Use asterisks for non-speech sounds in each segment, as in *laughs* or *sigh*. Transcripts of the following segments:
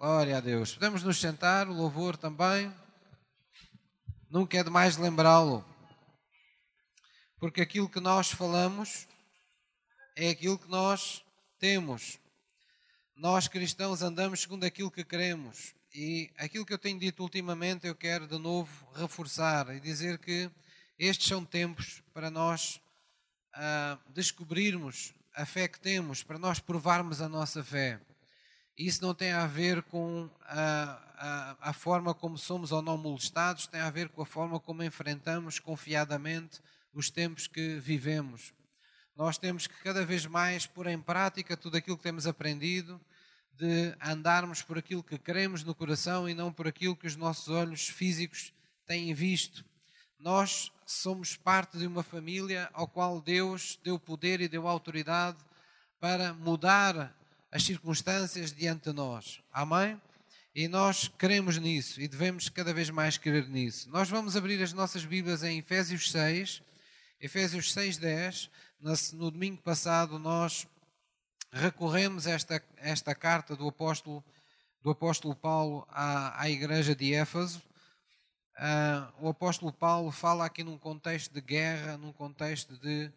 Glória a Deus. Podemos nos sentar, o louvor também. Nunca é demais lembrá-lo. Porque aquilo que nós falamos é aquilo que nós temos. Nós cristãos andamos segundo aquilo que queremos. E aquilo que eu tenho dito ultimamente, eu quero de novo reforçar e dizer que estes são tempos para nós uh, descobrirmos a fé que temos, para nós provarmos a nossa fé. Isso não tem a ver com a, a, a, forma como somos ou não molestados, tem a ver com a forma como enfrentamos confiadamente os tempos que vivemos. Nós temos que cada vez mais pôr em prática tudo aquilo que temos aprendido, de andarmos por aquilo que queremos no coração e não por aquilo que os nossos olhos físicos têm visto. Nós somos parte de uma família ao qual Deus deu poder e deu autoridade para mudar as circunstâncias diante de nós. Amém? E nós queremos nisso e devemos cada vez mais querer nisso. Nós vamos abrir as nossas Bíblias em Efésios 6, Efésios 6, 10. No domingo passado nós recorremos a esta, esta carta do apóstolo, do apóstolo Paulo à, à igreja de Éfeso. Uh, o apóstolo Paulo fala aqui num contexto de guerra, num contexto de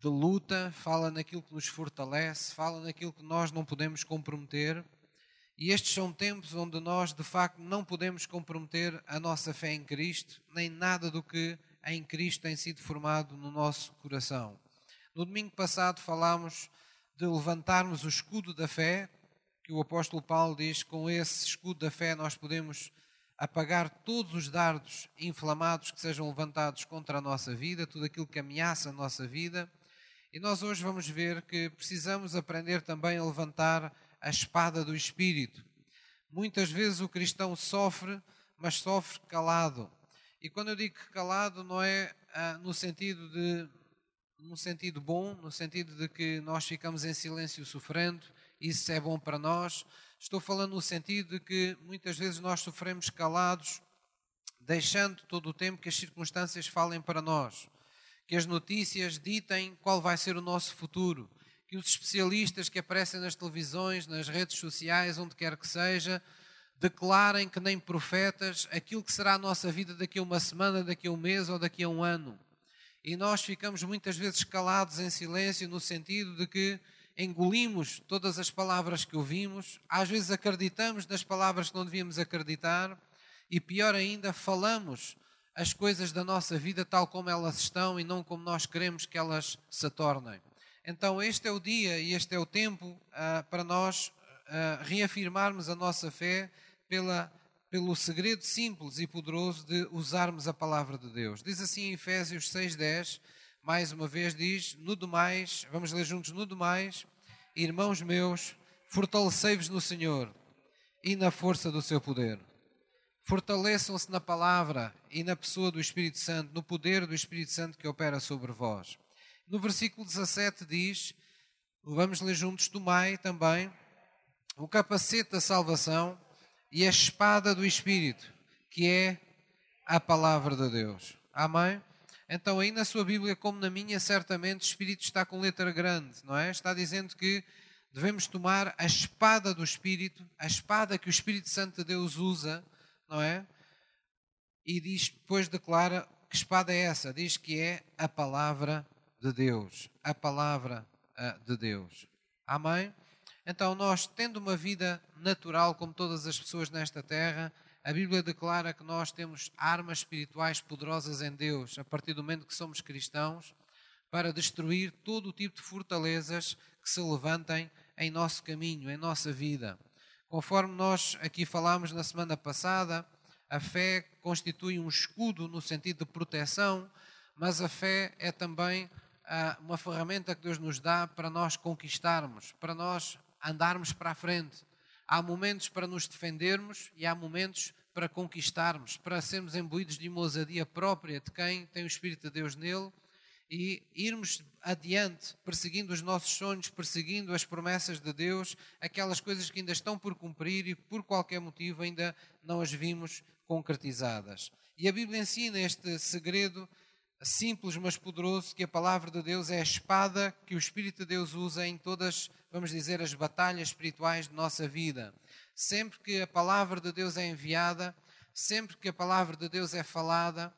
de luta, fala naquilo que nos fortalece, fala naquilo que nós não podemos comprometer. E estes são tempos onde nós, de facto, não podemos comprometer a nossa fé em Cristo, nem nada do que em Cristo tem sido formado no nosso coração. No domingo passado falámos de levantarmos o escudo da fé, que o apóstolo Paulo diz que com esse escudo da fé nós podemos apagar todos os dardos inflamados que sejam levantados contra a nossa vida, tudo aquilo que ameaça a nossa vida. E nós hoje vamos ver que precisamos aprender também a levantar a espada do Espírito. Muitas vezes o cristão sofre, mas sofre calado. E quando eu digo calado, não é ah, no sentido de no sentido bom, no sentido de que nós ficamos em silêncio sofrendo, isso é bom para nós. Estou falando no sentido de que muitas vezes nós sofremos calados, deixando todo o tempo que as circunstâncias falem para nós que as notícias ditem qual vai ser o nosso futuro, que os especialistas que aparecem nas televisões, nas redes sociais, onde quer que seja, declarem que nem profetas aquilo que será a nossa vida daqui a uma semana, daqui a um mês ou daqui a um ano. E nós ficamos muitas vezes calados em silêncio, no sentido de que engolimos todas as palavras que ouvimos, às vezes acreditamos nas palavras que não devíamos acreditar, e pior ainda, falamos as coisas da nossa vida tal como elas estão e não como nós queremos que elas se tornem. Então, este é o dia e este é o tempo uh, para nós uh, reafirmarmos a nossa fé pela, pelo segredo simples e poderoso de usarmos a palavra de Deus. Diz assim em Efésios 6,10, mais uma vez diz: No demais, vamos ler juntos: No demais, irmãos meus, fortalecei-vos no Senhor e na força do seu poder. Fortaleçam-se na palavra e na pessoa do Espírito Santo, no poder do Espírito Santo que opera sobre vós. No versículo 17 diz, vamos ler juntos, tomai também o capacete da salvação e a espada do Espírito, que é a palavra de Deus. Amém? Então, aí na sua Bíblia, como na minha, certamente o Espírito está com letra grande, não é? Está dizendo que devemos tomar a espada do Espírito, a espada que o Espírito Santo de Deus usa não é? E diz, depois declara que espada é essa? Diz que é a palavra de Deus. A palavra uh, de Deus. Amém? Então, nós, tendo uma vida natural, como todas as pessoas nesta terra, a Bíblia declara que nós temos armas espirituais poderosas em Deus, a partir do momento que somos cristãos, para destruir todo o tipo de fortalezas que se levantem em nosso caminho, em nossa vida. Conforme nós aqui falámos na semana passada, a fé constitui um escudo no sentido de proteção, mas a fé é também ah, uma ferramenta que Deus nos dá para nós conquistarmos, para nós andarmos para a frente. Há momentos para nos defendermos e há momentos para conquistarmos, para sermos imbuídos de uma ousadia própria de quem tem o Espírito de Deus nele e irmos adiante, perseguindo os nossos sonhos, perseguindo as promessas de Deus, aquelas coisas que ainda estão por cumprir e por qualquer motivo ainda não as vimos concretizadas. E a Bíblia ensina este segredo simples, mas poderoso, que a palavra de Deus é a espada que o Espírito de Deus usa em todas, vamos dizer, as batalhas espirituais de nossa vida. Sempre que a palavra de Deus é enviada, sempre que a palavra de Deus é falada,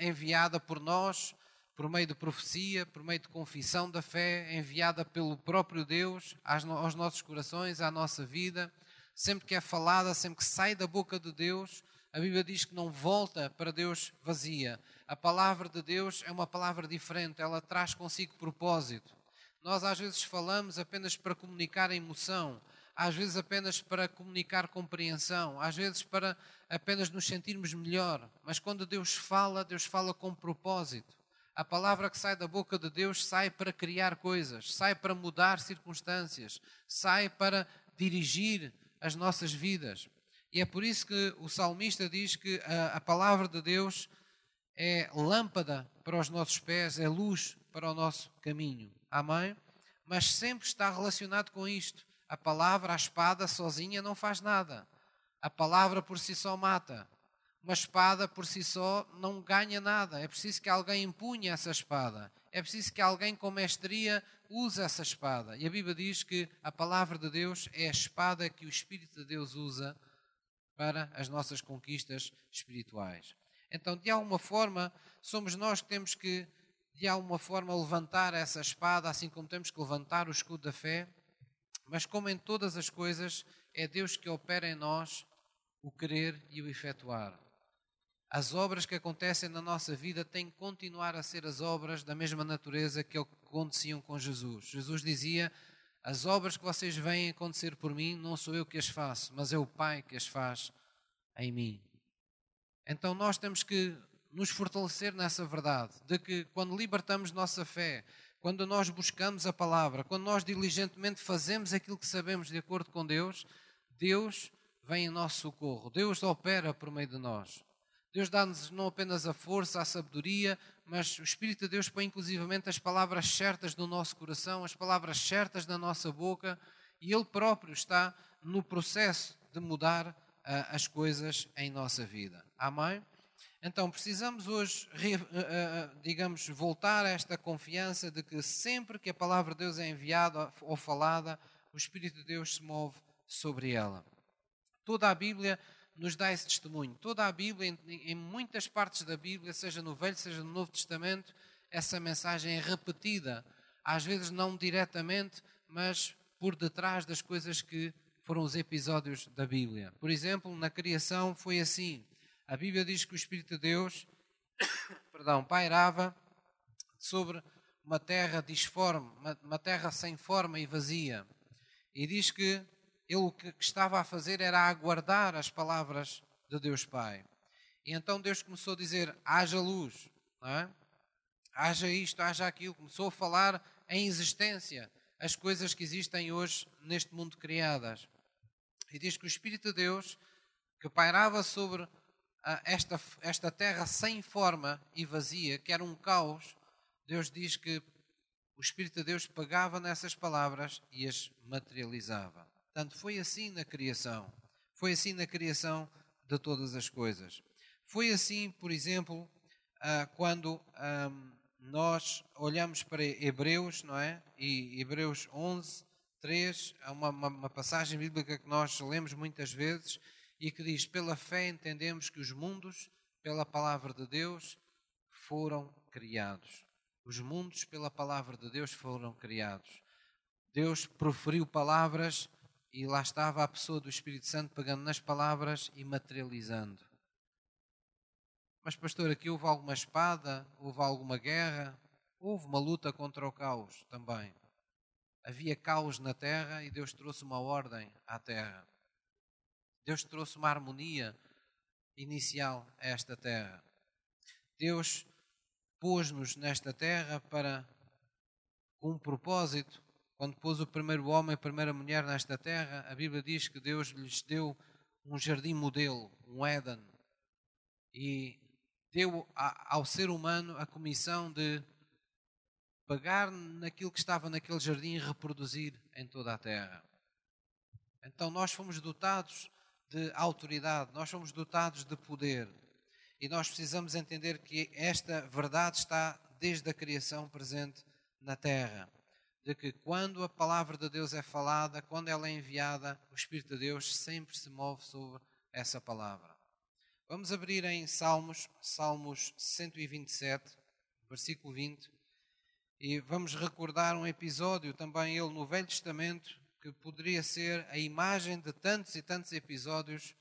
enviada por nós, por meio de profecia, por meio de confissão da fé, enviada pelo próprio Deus aos nossos corações, à nossa vida, sempre que é falada, sempre que sai da boca de Deus, a Bíblia diz que não volta para Deus vazia. A palavra de Deus é uma palavra diferente, ela traz consigo propósito. Nós às vezes falamos apenas para comunicar emoção, às vezes apenas para comunicar compreensão, às vezes para apenas nos sentirmos melhor. Mas quando Deus fala, Deus fala com propósito. A palavra que sai da boca de Deus sai para criar coisas, sai para mudar circunstâncias, sai para dirigir as nossas vidas. E é por isso que o salmista diz que a, a palavra de Deus é lâmpada para os nossos pés, é luz para o nosso caminho. Amém? Mas sempre está relacionado com isto. A palavra, a espada sozinha não faz nada. A palavra por si só mata. Uma espada por si só não ganha nada. É preciso que alguém empunhe essa espada. É preciso que alguém com mestria use essa espada. E a Bíblia diz que a palavra de Deus é a espada que o Espírito de Deus usa para as nossas conquistas espirituais. Então, de alguma forma, somos nós que temos que, de alguma forma, levantar essa espada, assim como temos que levantar o escudo da fé, mas como em todas as coisas, é Deus que opera em nós o querer e o efetuar. As obras que acontecem na nossa vida têm que continuar a ser as obras da mesma natureza que aconteciam com Jesus. Jesus dizia: as obras que vocês veem acontecer por mim, não sou eu que as faço, mas é o Pai que as faz em mim. Então nós temos que nos fortalecer nessa verdade, de que quando libertamos nossa fé, quando nós buscamos a palavra, quando nós diligentemente fazemos aquilo que sabemos de acordo com Deus, Deus vem em nosso socorro, Deus opera por meio de nós. Deus dá-nos não apenas a força, a sabedoria, mas o Espírito de Deus põe inclusivamente as palavras certas no nosso coração, as palavras certas na nossa boca, e Ele próprio está no processo de mudar uh, as coisas em nossa vida. Amém? Então precisamos hoje, uh, digamos, voltar a esta confiança de que sempre que a palavra de Deus é enviada ou falada, o Espírito de Deus se move sobre ela. Toda a Bíblia nos dá esse testemunho. Toda a Bíblia, em, muitas partes da Bíblia, seja no Velho, seja no Novo Testamento, essa mensagem é repetida. Às vezes não diretamente, mas por detrás das coisas que foram os episódios da Bíblia. Por exemplo, na criação foi assim. A Bíblia diz que o Espírito de Deus, *coughs* perdão, pairava sobre uma terra disforme, uma terra sem forma e vazia. E diz que ele o que estava a fazer era aguardar as palavras de Deus Pai. E então Deus começou a dizer: haja luz, é? haja isto, haja aquilo. Começou a falar em existência as coisas que existem hoje neste mundo criadas. E diz que o Espírito de Deus, que pairava sobre esta, esta terra sem forma e vazia, que era um caos, Deus diz que o Espírito de Deus pegava nessas palavras e as materializava. Portanto, foi assim na criação. Foi assim na criação de todas as coisas. Foi assim, por exemplo, ah, quando nós olhamos para Hebreus, não é? E Hebreus 11, 3, é uma, uma passagem bíblica que nós lemos muitas vezes e que diz: Pela fé entendemos que os mundos, pela palavra de Deus, foram criados. Os mundos, pela palavra de Deus, foram criados. Deus proferiu palavras e lá estava a pessoa do Espírito Santo pegando nas palavras e materializando. Mas, pastor, aqui houve alguma espada, houve alguma guerra, houve uma luta contra o caos também. Havia caos na terra e Deus trouxe uma ordem à terra. Deus trouxe uma harmonia inicial a esta terra. Deus pôs-nos nesta terra para com um propósito quando pôs o primeiro homem e a primeira mulher nesta terra, a Bíblia diz que Deus lhes deu um jardim modelo, um Éden, e deu ao ser humano a comissão de pegar naquilo que estava naquele jardim e reproduzir em toda a terra. Então nós fomos dotados de autoridade, nós fomos dotados de poder. E nós precisamos entender que esta verdade está desde a criação presente na terra. De que quando a palavra de Deus é falada, quando ela é enviada, o Espírito de Deus sempre se move sobre essa palavra. Vamos abrir em Salmos, Salmos 127, versículo 20, e vamos recordar um episódio também ele no Velho Testamento que poderia ser a imagem de tantos e tantos episódios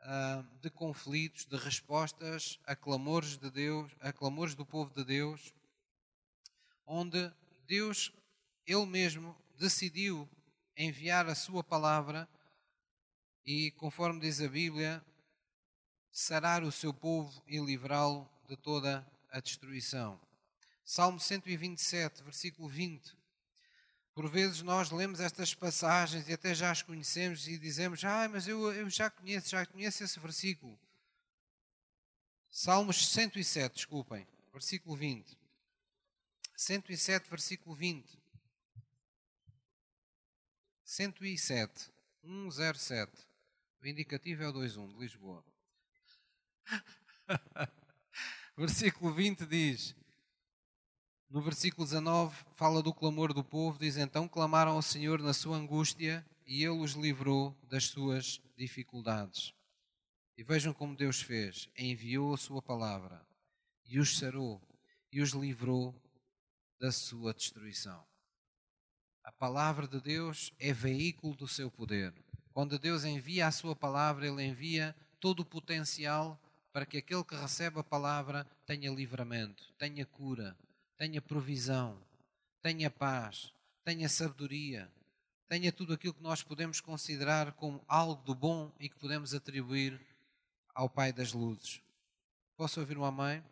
uh, de conflitos, de respostas a clamores de Deus, a clamores do povo de Deus, onde Deus ele mesmo decidiu enviar a sua palavra e, conforme diz a Bíblia, sarar o seu povo e livrá-lo de toda a destruição. Salmo 127, versículo 20. Por vezes nós lemos estas passagens e até já as conhecemos e dizemos: Ah, mas eu, eu já conheço, já conheço esse versículo. Salmos 107, desculpem, versículo 20. 107, versículo 20. 107, 107. O indicativo é o 21 de Lisboa. *laughs* versículo 20 diz: No versículo 19 fala do clamor do povo, diz então clamaram ao Senhor na sua angústia e ele os livrou das suas dificuldades. E vejam como Deus fez: enviou a sua palavra e os sarou e os livrou da sua destruição. A palavra de Deus é veículo do seu poder. Quando Deus envia a sua palavra, ele envia todo o potencial para que aquele que recebe a palavra tenha livramento, tenha cura, tenha provisão, tenha paz, tenha sabedoria, tenha tudo aquilo que nós podemos considerar como algo do bom e que podemos atribuir ao Pai das luzes. Posso ouvir um amém?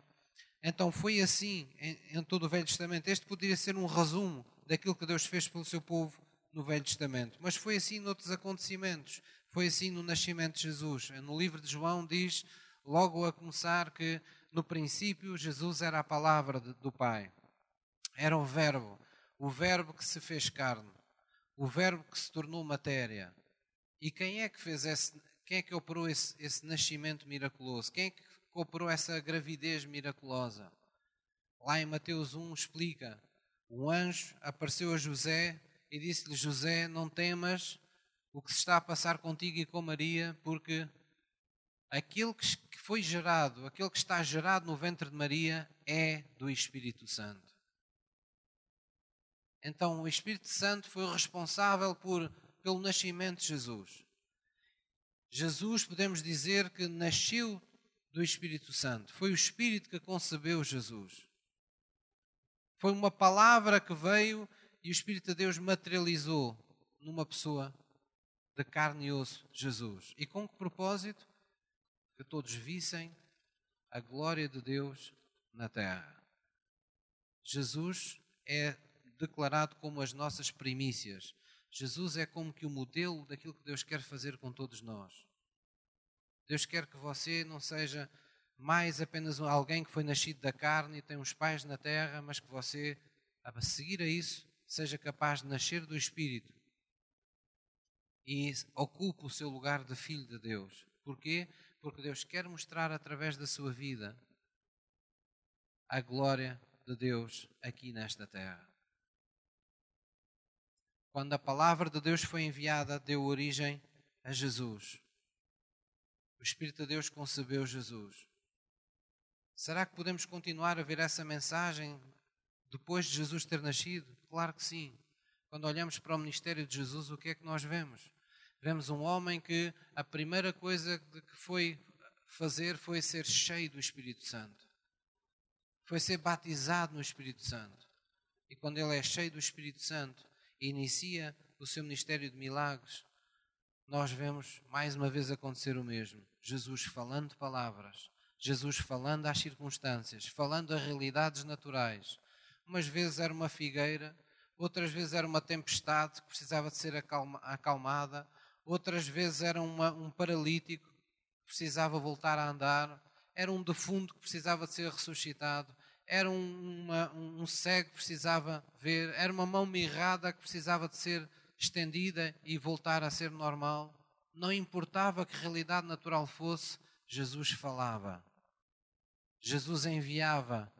Então foi assim em, em todo o Velho Testamento. Este poderia ser um resumo daquilo que Deus fez pelo seu povo no Velho Testamento. Mas foi assim noutros acontecimentos. Foi assim no nascimento de Jesus. No livro de João diz, logo a começar, que no princípio Jesus era a palavra do Pai. Era o Verbo. O Verbo que se fez carne. O Verbo que se tornou matéria. E quem é que fez esse, quem é que operou esse, esse nascimento miraculoso? Quem é que operou essa gravidez miraculosa? Lá em Mateus 1 explica um anjo apareceu a José e disse-lhe: José, não temas o que se está a passar contigo e com Maria, porque aquele que foi gerado, aquele que está gerado no ventre de Maria, é do Espírito Santo. Então, o Espírito Santo foi responsável por, pelo nascimento de Jesus. Jesus, podemos dizer que nasceu do Espírito Santo. Foi o Espírito que concebeu Jesus. Foi uma palavra que veio e o Espírito de Deus materializou numa pessoa de carne e osso, Jesus. E com que propósito? Que todos vissem a glória de Deus na terra. Jesus é declarado como as nossas primícias. Jesus é como que o modelo daquilo que Deus quer fazer com todos nós. Deus quer que você não seja mais apenas alguém que foi nascido da carne e tem uns pais na terra, mas que você, a seguir a isso, seja capaz de nascer do Espírito e ocupe o seu lugar de filho de Deus. Porquê? Porque Deus quer mostrar através da sua vida a glória de Deus aqui nesta terra. Quando a palavra de Deus foi enviada, deu origem a Jesus. O Espírito de Deus concebeu Jesus. Será que podemos continuar a ver essa mensagem depois de Jesus ter nascido? Claro que sim. Quando olhamos para o ministério de Jesus, o que é que nós vemos? Vemos um homem que a primeira coisa que foi fazer foi ser cheio do Espírito Santo. Foi ser batizado no Espírito Santo. E quando ele é cheio do Espírito Santo e inicia o seu ministério de milagres, nós vemos mais uma vez acontecer o mesmo. Jesus falando palavras, Jesus falando às circunstâncias, falando a realidades naturais. Umas vezes era uma figueira, outras vezes era uma tempestade que precisava de ser acalma, acalmada, outras vezes era uma, um paralítico que precisava voltar a andar, era um defunto que precisava de ser ressuscitado, era um, uma, um cego que precisava ver, era uma mão mirrada que precisava de ser estendida e voltar a ser normal. Não importava que realidade natural fosse, Jesus falava. Jesus enviava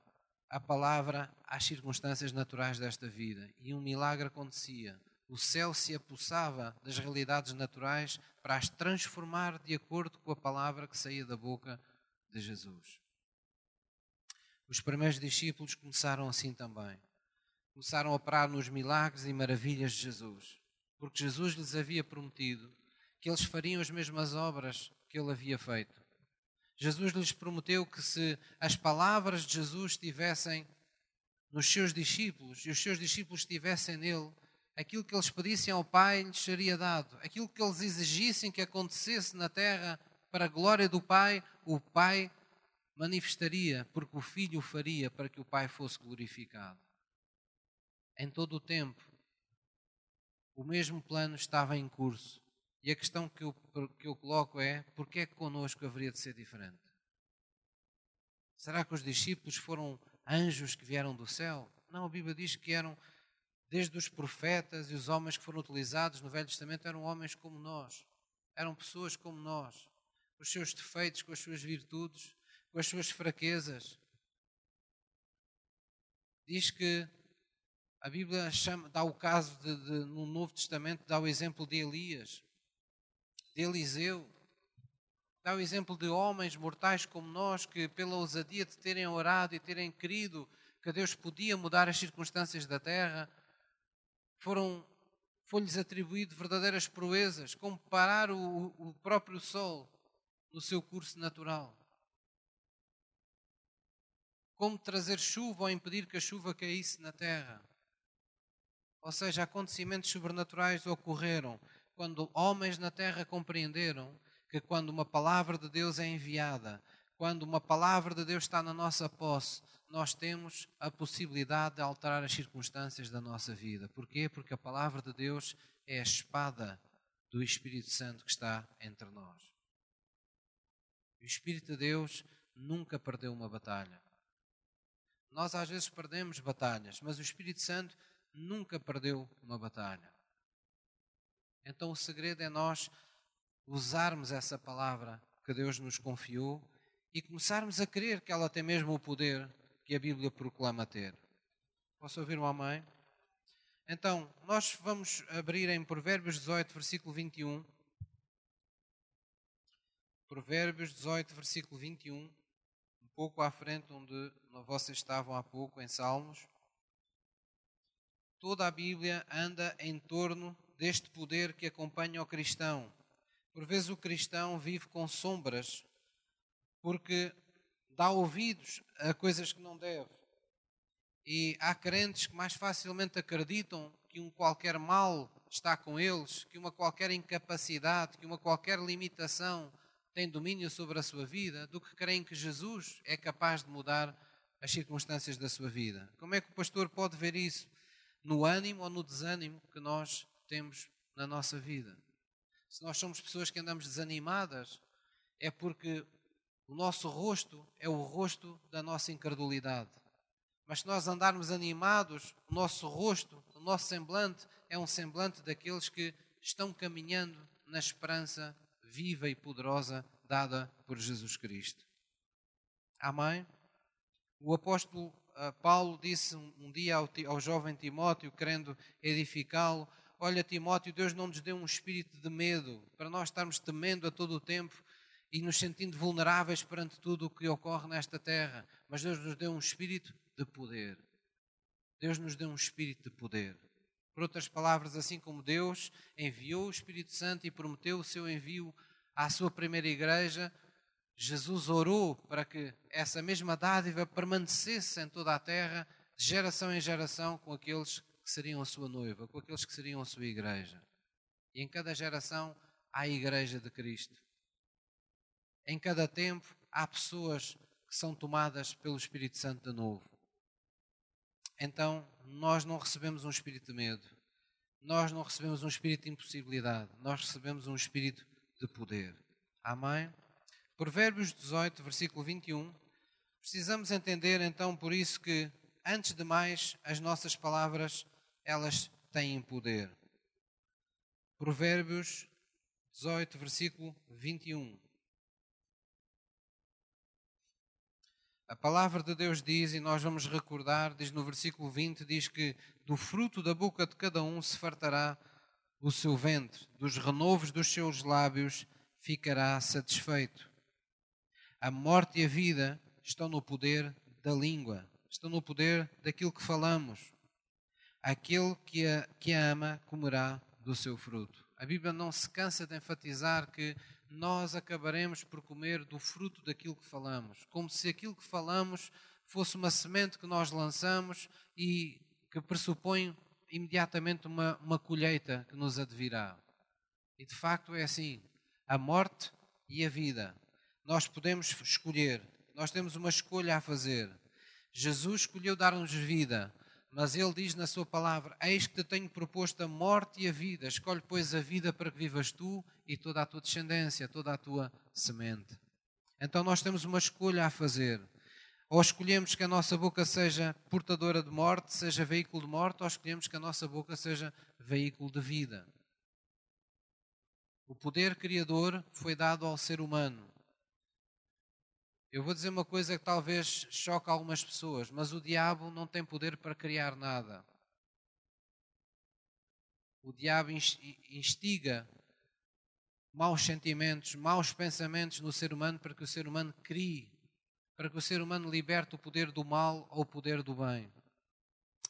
a palavra às circunstâncias naturais desta vida e um milagre acontecia. O céu se apossava das realidades naturais para as transformar de acordo com a palavra que saía da boca de Jesus. Os primeiros discípulos começaram assim também. Começaram a operar nos milagres e maravilhas de Jesus, porque Jesus lhes havia prometido que eles fariam as mesmas obras que ele havia feito. Jesus lhes prometeu que se as palavras de Jesus estivessem nos seus discípulos e os seus discípulos estivessem nele, aquilo que eles pedissem ao Pai lhes seria dado. Aquilo que eles exigissem que acontecesse na terra para a glória do Pai, o Pai manifestaria, porque o Filho o faria para que o Pai fosse glorificado. Em todo o tempo, o mesmo plano estava em curso. E a questão que eu, que eu coloco é: porquê é que connosco haveria de ser diferente? Será que os discípulos foram anjos que vieram do céu? Não, a Bíblia diz que eram, desde os profetas e os homens que foram utilizados no Velho Testamento, eram homens como nós, eram pessoas como nós, com os seus defeitos, com as suas virtudes, com as suas fraquezas. Diz que a Bíblia chama, dá o caso de, de, no Novo Testamento, dá o exemplo de Elias de Eliseu. Dá o exemplo de homens mortais como nós que, pela ousadia de terem orado e terem querido que Deus podia mudar as circunstâncias da terra, foram foi-lhes atribuído verdadeiras proezas, como parar o, o próprio sol no seu curso natural. Como trazer chuva ou impedir que a chuva caísse na terra. Ou seja, acontecimentos sobrenaturais ocorreram quando homens na terra compreenderam que quando uma palavra de Deus é enviada, quando uma palavra de Deus está na nossa posse, nós temos a possibilidade de alterar as circunstâncias da nossa vida. Porquê? Porque a palavra de Deus é a espada do Espírito Santo que está entre nós. O Espírito de Deus nunca perdeu uma batalha. Nós às vezes perdemos batalhas, mas o Espírito Santo nunca perdeu uma batalha. Então o segredo é nós usarmos essa palavra que Deus nos confiou e começarmos a crer que ela tem mesmo o poder que a Bíblia proclama ter. Posso ouvir uma mãe? Então, nós vamos abrir em Provérbios 18, versículo 21. Provérbios 18, versículo 21, um pouco à frente onde vocês estavam há pouco, em Salmos. Toda a Bíblia anda em torno deste poder que acompanha o cristão. Por vezes o cristão vive com sombras, porque dá ouvidos a coisas que não deve. E há crentes que mais facilmente acreditam que um qualquer mal está com eles, que uma qualquer incapacidade, que uma qualquer limitação tem domínio sobre a sua vida, do que creem que Jesus é capaz de mudar as circunstâncias da sua vida. Como é que o pastor pode ver isso? No ânimo ou no desânimo que nós temos na nossa vida. Se nós somos pessoas que andamos desanimadas, é porque o nosso rosto é o rosto da nossa incredulidade. Mas se nós andarmos animados, o nosso rosto, o nosso semblante é um semblante daqueles que estão caminhando na esperança viva e poderosa dada por Jesus Cristo. Amém? O apóstolo uh, Paulo disse um, dia ao jovem Timóteo, querendo edificá-lo, Olha, Timóteo, Deus não nos deu um espírito de medo para nós estarmos temendo a todo o tempo e nos sentindo vulneráveis perante tudo o que ocorre nesta terra, mas Deus nos deu um espírito de poder. Deus nos deu um espírito de poder. Por outras palavras, assim como Deus enviou o Espírito Santo e prometeu o seu envio à sua primeira igreja, Jesus orou para que essa mesma dádiva permanecesse em toda a terra, de geração em geração, com aqueles que seriam a sua noiva, com aqueles que seriam a sua igreja. E em cada geração há a igreja de Cristo. Em cada tempo há pessoas que são tomadas pelo Espírito Santo de novo. Então, nós não recebemos um espírito de medo. Nós não recebemos um espírito de impossibilidade. Nós recebemos um espírito de poder. Amém? Provérbios 18, versículo 21. Precisamos entender então por isso que, antes de mais, as nossas palavras elas têm poder. Provérbios 18, versículo 21. A palavra de Deus diz, e nós vamos recordar, diz no versículo 20, diz que do fruto da boca de cada um se fartará o seu ventre, dos renovos dos seus lábios ficará satisfeito. A morte e a vida estão no poder da língua, estão no poder daquilo que falamos. Aquele que a, que a ama comerá do seu fruto. A Bíblia não se cansa de enfatizar que nós acabaremos por comer do fruto daquilo que falamos, como se aquilo que falamos fosse uma semente que nós lançamos e que pressupõe imediatamente uma, uma colheita que nos advirá. E de facto é assim: a morte e a vida. Nós podemos escolher, nós temos uma escolha a fazer. Jesus escolheu dar-nos vida, mas ele diz na sua palavra: Eis que te tenho proposto a morte e a vida. Escolhe, pois, a vida para que vivas tu e toda a tua descendência, toda a tua semente. Então nós temos uma escolha a fazer. Ou escolhemos que a nossa boca seja portadora de morte, seja veículo de morte, ou escolhemos que a nossa boca seja veículo de vida. O poder criador foi dado ao ser humano. Eu vou dizer uma coisa que talvez choque algumas pessoas, mas o diabo não tem poder para criar nada. O diabo instiga maus sentimentos, maus pensamentos no ser humano para que o ser humano crie, para que o ser humano liberte o poder do mal ou o poder do bem.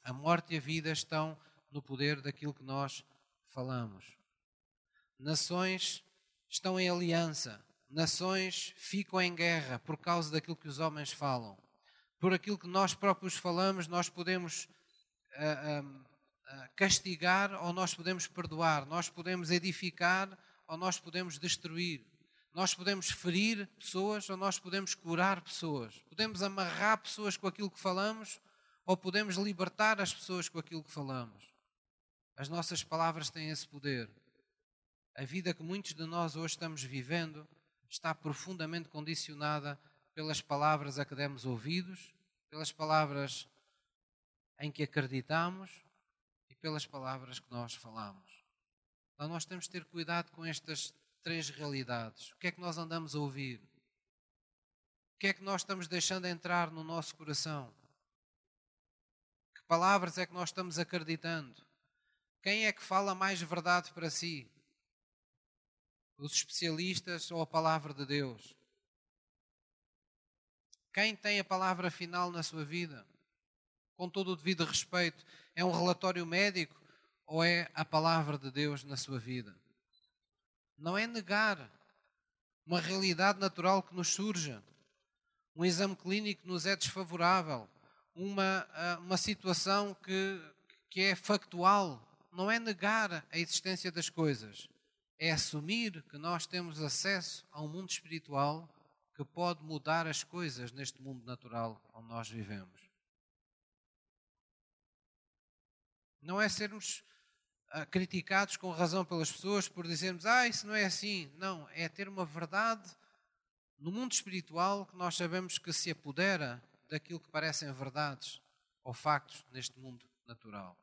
A morte e a vida estão no poder daquilo que nós falamos. Nações estão em aliança nações ficam em guerra por causa daquilo que os homens falam. Por aquilo que nós próprios falamos, nós podemos uh, uh, uh, castigar ou nós podemos perdoar. Nós podemos edificar ou nós podemos destruir. Nós podemos ferir pessoas ou nós podemos curar pessoas. Podemos amarrar pessoas com aquilo que falamos ou podemos libertar as pessoas com aquilo que falamos. As nossas palavras têm esse poder. A vida que muitos de nós hoje estamos vivendo está profundamente condicionada pelas palavras a que demos ouvidos, pelas palavras em que acreditamos e pelas palavras que nós falamos. Então nós temos de ter cuidado com estas três realidades. O que é que nós andamos a ouvir? O que é que nós estamos deixando entrar no nosso coração? Que palavras é que nós estamos acreditando? Quem é que fala mais verdade para si? Os especialistas ou a palavra de Deus? Quem tem a palavra final na sua vida? Com todo o devido respeito, é um relatório médico ou é a palavra de Deus na sua vida? Não é negar uma realidade natural que nos surja, um exame clínico que nos é desfavorável, uma, ah, uma situação que, que é factual. Não é negar a existência das coisas, é assumir que nós temos acesso a um mundo espiritual que pode mudar as coisas neste mundo natural onde nós vivemos. Não é sermos uh, criticados com razão pelas pessoas por dizermos, ah, isso não é assim. Não, é ter uma verdade no mundo espiritual que nós sabemos que se apodera daquilo que parecem verdades ou factos neste mundo natural.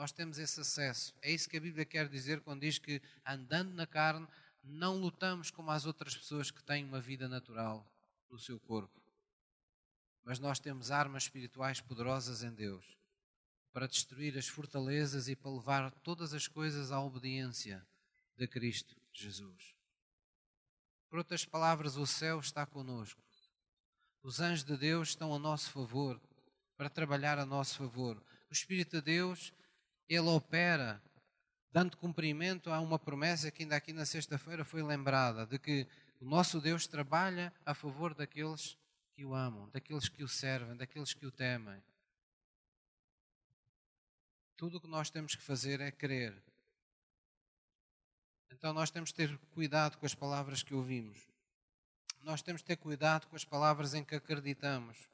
Nós temos esse acesso. É isso que a Bíblia quer dizer quando diz que andando na carne não lutamos como as outras pessoas que têm uma vida natural no seu corpo. Mas nós temos armas espirituais poderosas em Deus para destruir as fortalezas e para levar todas as coisas à obediência de Cristo Jesus. Por outras palavras, o céu está conosco. Os anjos de Deus estão a nosso favor para trabalhar a nosso favor. O Espírito de Deus ele opera, dando cumprimento a uma promessa que ainda aqui na sexta-feira foi lembrada, de que o nosso Deus trabalha a favor daqueles que o amam, daqueles que o servem, daqueles que o temem. Tudo o que nós temos que fazer é crer. Então nós temos que ter cuidado com as palavras que ouvimos. Nós temos que ter cuidado com as palavras em que acreditamos.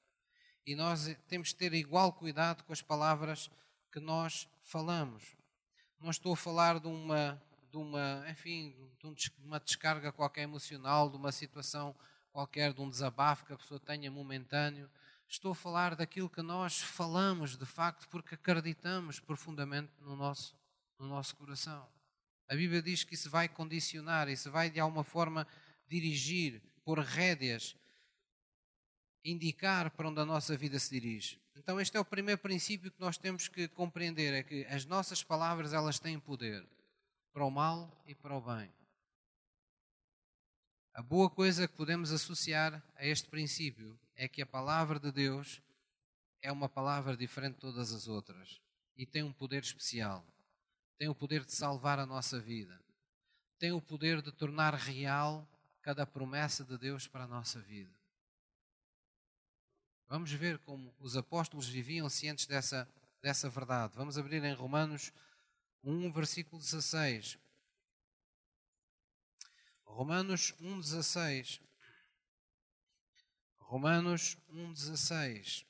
E nós temos que ter igual cuidado com as palavras que nós falamos. Não estou a falar de uma, de uma, enfim, de uma descarga qualquer emocional, de uma situação qualquer, de um desabafo que a pessoa tenha momentâneo. Estou a falar daquilo que nós falamos de facto porque acreditamos profundamente no nosso, no nosso coração. A Bíblia diz que isso vai condicionar, isso vai de alguma forma dirigir, pôr rédeas indicar para onde a nossa vida se dirige. Então este é o primeiro princípio que nós temos que compreender, é que as nossas palavras elas têm poder para o mal e para o bem. A boa coisa que podemos associar a este princípio é que a palavra de Deus é uma palavra diferente de todas as outras e tem um poder especial. Tem o poder de salvar a nossa vida. Tem o poder de tornar real cada promessa de Deus para a nossa vida. Vamos ver como os apóstolos viviam cientes dessa, dessa verdade. Vamos abrir em Romanos 1, versículo 16. Romanos 1, 16. Romanos 1, 16.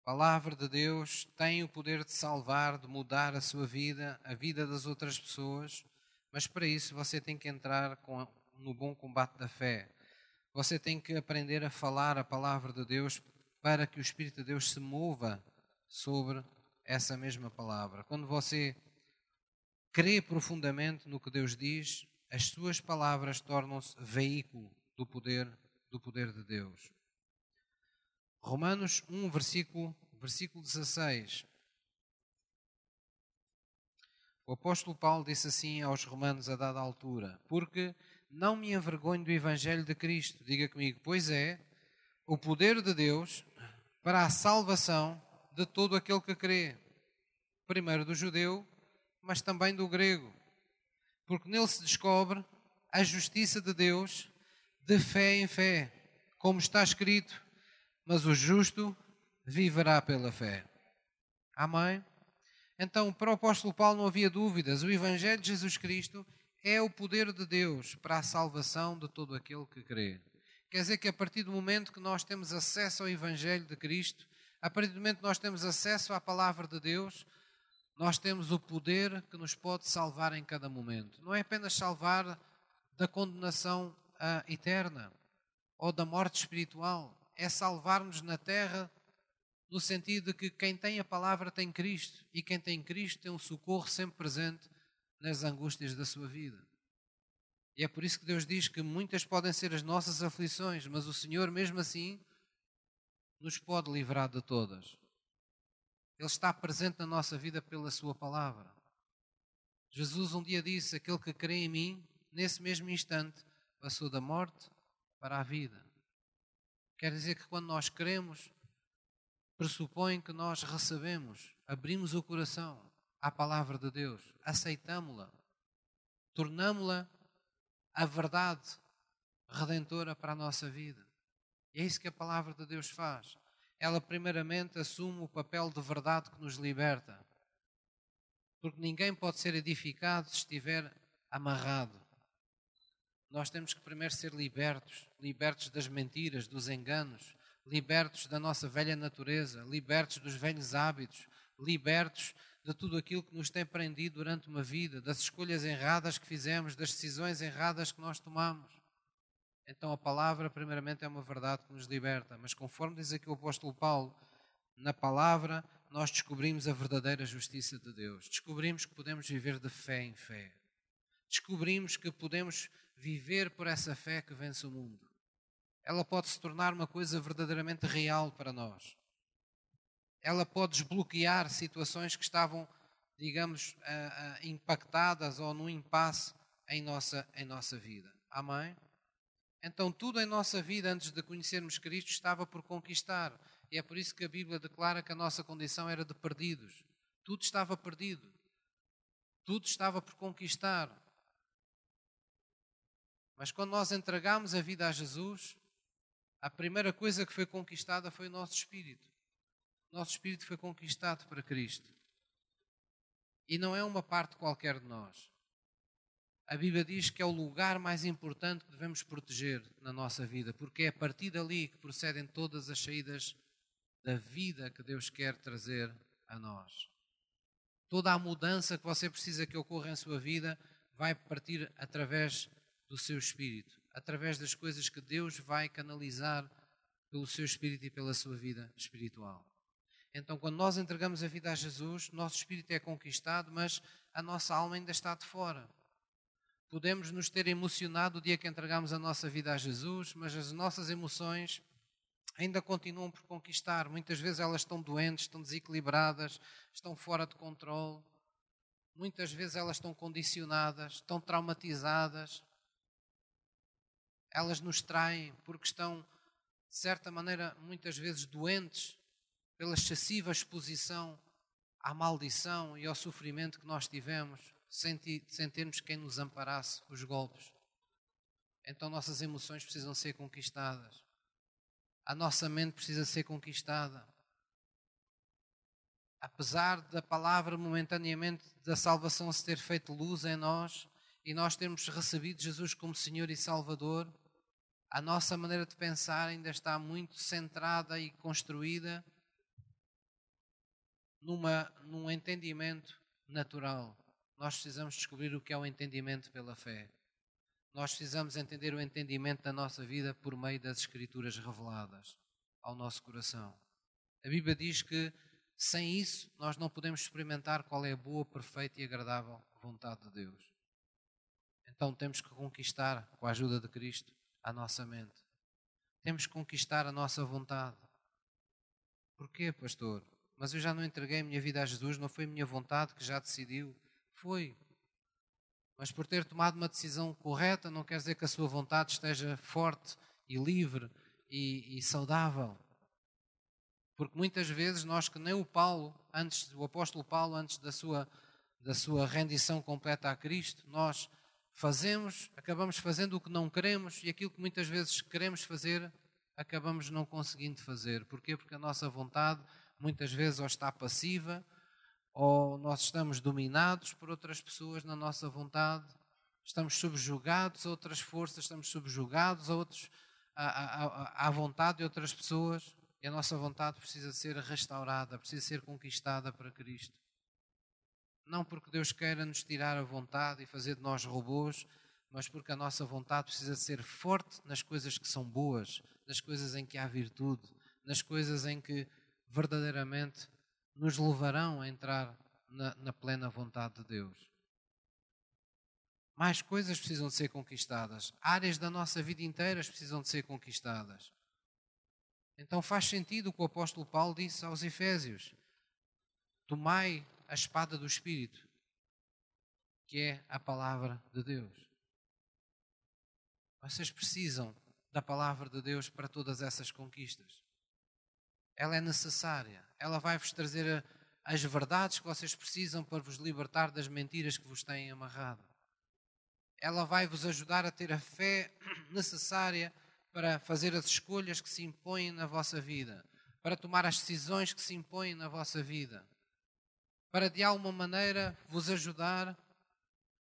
A palavra de Deus tem o poder de salvar, de mudar a sua vida, a vida das outras pessoas, mas para isso você tem que entrar com, no bom combate da fé. Você tem que aprender a falar a palavra de Deus para que o Espírito de Deus se mova sobre essa mesma palavra. Quando você crê profundamente no que Deus diz, as suas palavras tornam-se veículo do poder do poder de Deus. Romanos 1, versículo, versículo 16. O apóstolo Paulo disse assim aos romanos a dada altura: Porque não me envergonho do Evangelho de Cristo. Diga comigo, pois é, o poder de Deus para a salvação de todo aquele que crê. Primeiro do judeu, mas também do grego. Porque nele se descobre a justiça de Deus de fé em fé, como está escrito: Mas o justo viverá pela fé. Amém? Então, para o apóstolo Paulo não havia dúvidas, o Evangelho de Jesus Cristo é o poder de Deus para a salvação de todo aquele que crê. Quer dizer que a partir do momento que nós temos acesso ao Evangelho de Cristo, a partir do momento que nós temos acesso à palavra de Deus, nós temos o poder que nos pode salvar em cada momento. Não é apenas salvar da condenação uh, eterna ou da morte espiritual, é salvar-nos na terra no sentido de que quem tem a palavra tem Cristo e quem tem Cristo tem um socorro sempre presente nas angústias da sua vida. E é por isso que Deus diz que muitas podem ser as nossas aflições, mas o Senhor, mesmo assim, nos pode livrar de todas. Ele está presente na nossa vida pela Sua palavra. Jesus um dia disse: Aquele que crê em mim, nesse mesmo instante, passou da morte para a vida. Quer dizer que quando nós cremos, pressupõe que nós recebemos, abrimos o coração à palavra de Deus, aceitamos-la, tornamos-la a verdade redentora para a nossa vida. E é isso que a palavra de Deus faz. Ela, primeiramente, assume o papel de verdade que nos liberta. Porque ninguém pode ser edificado se estiver amarrado. Nós temos que primeiro ser libertos libertos das mentiras, dos enganos, libertos da nossa velha natureza, libertos dos velhos hábitos, libertos de tudo aquilo que nos tem prendido durante uma vida, das escolhas erradas que fizemos, das decisões erradas que nós tomamos. Então a palavra, primeiramente, é uma verdade que nos liberta, mas conforme diz aqui o apóstolo Paulo, na palavra nós descobrimos a verdadeira justiça de Deus, descobrimos que podemos viver de fé em fé, descobrimos que podemos viver por essa fé que vence o mundo. Ela pode se tornar uma coisa verdadeiramente real para nós ela pode desbloquear situações que estavam, digamos, impactadas ou num impasse em nossa, em nossa vida. Amém? Então, tudo em nossa vida, antes de conhecermos Cristo, estava por conquistar. E é por isso que a Bíblia declara que a nossa condição era de perdidos. Tudo estava perdido. Tudo estava por conquistar. Mas quando nós entregamos a vida a Jesus, a primeira coisa que foi conquistada foi o nosso espírito nosso espírito foi conquistado para Cristo. E não é uma parte qualquer de nós. A Bíblia diz que é o lugar mais importante que devemos proteger na nossa vida, porque é a partir dali que procedem todas as saídas da vida que Deus quer trazer a nós. Toda a mudança que você precisa que ocorra em sua vida vai partir através do seu espírito, através das coisas que Deus vai canalizar pelo seu espírito e pela sua vida espiritual. Então, quando nós entregamos a vida a Jesus, nosso espírito é conquistado, mas a nossa alma ainda está de fora. podemos nos ter emocionado o dia que entregamos a nossa vida a Jesus, mas as nossas emoções ainda continuam por conquistar. Muitas vezes elas estão doentes, estão desequilibradas, estão fora de controle. Muitas vezes elas estão condicionadas, estão traumatizadas. Elas nos traem porque estão, de certa maneira, muitas vezes doentes pela excessiva exposição à maldição e ao sofrimento que nós tivemos, sem, sem termos quem nos amparasse os golpes. Então nossas emoções precisam ser conquistadas. A nossa mente precisa ser conquistada. Apesar da palavra momentaneamente da salvação se ter feito luz em nós e nós termos recebido Jesus como Senhor e Salvador, a nossa maneira de pensar ainda está muito centrada e construída numa, num entendimento natural. Nós precisamos descobrir o que é o entendimento pela fé. Nós precisamos entender o entendimento da nossa vida por meio das Escrituras reveladas ao nosso coração. A Bíblia diz que sem isso nós não podemos experimentar qual é a boa, perfeita e agradável vontade de Deus. Então temos que conquistar, com a ajuda de Cristo, a nossa mente. Temos que conquistar a nossa vontade. Porquê, pastor? Mas eu já não entreguei a minha vida a Jesus, não foi a minha vontade que já decidiu. Foi. Mas por ter tomado uma decisão correta, não quer dizer que a sua vontade esteja forte e livre e, e saudável. Porque muitas vezes nós que nem o Paulo, antes, o apóstolo Paulo, antes da sua, da sua rendição completa a Cristo, nós fazemos, acabamos fazendo o que não queremos e aquilo que muitas vezes queremos fazer, acabamos não conseguindo fazer. Porquê? Porque a nossa vontade muitas vezes ou está passiva, ou nós estamos dominados por outras pessoas na nossa vontade, estamos subjugados a outras forças, estamos subjugados a outros, à, à, à vontade de outras pessoas, e a nossa vontade precisa ser restaurada, precisa ser conquistada para Cristo. Não porque Deus queira nos tirar a vontade e fazer de nós robôs, mas porque a nossa vontade precisa ser forte nas coisas que são boas, nas coisas em que há virtude, nas coisas em que verdadeiramente nos levarão a entrar na, na plena vontade de Deus. Mais coisas precisam de ser conquistadas. Áreas da nossa vida inteira precisam de ser conquistadas. Então faz sentido o que o apóstolo Paulo disse aos Efésios: Tomai a espada do Espírito, que é a palavra de Deus. Vocês precisam da palavra de Deus para todas essas conquistas ela é necessária. Ela vai-vos trazer as verdades que vocês precisam para vos libertar das mentiras que vos têm amarrado. Ela vai vos ajudar a ter a fé *clears throat* necessária para fazer as escolhas que se impõem na vossa vida, para tomar as decisões que se impõem na vossa vida, para de alguma maneira vos ajudar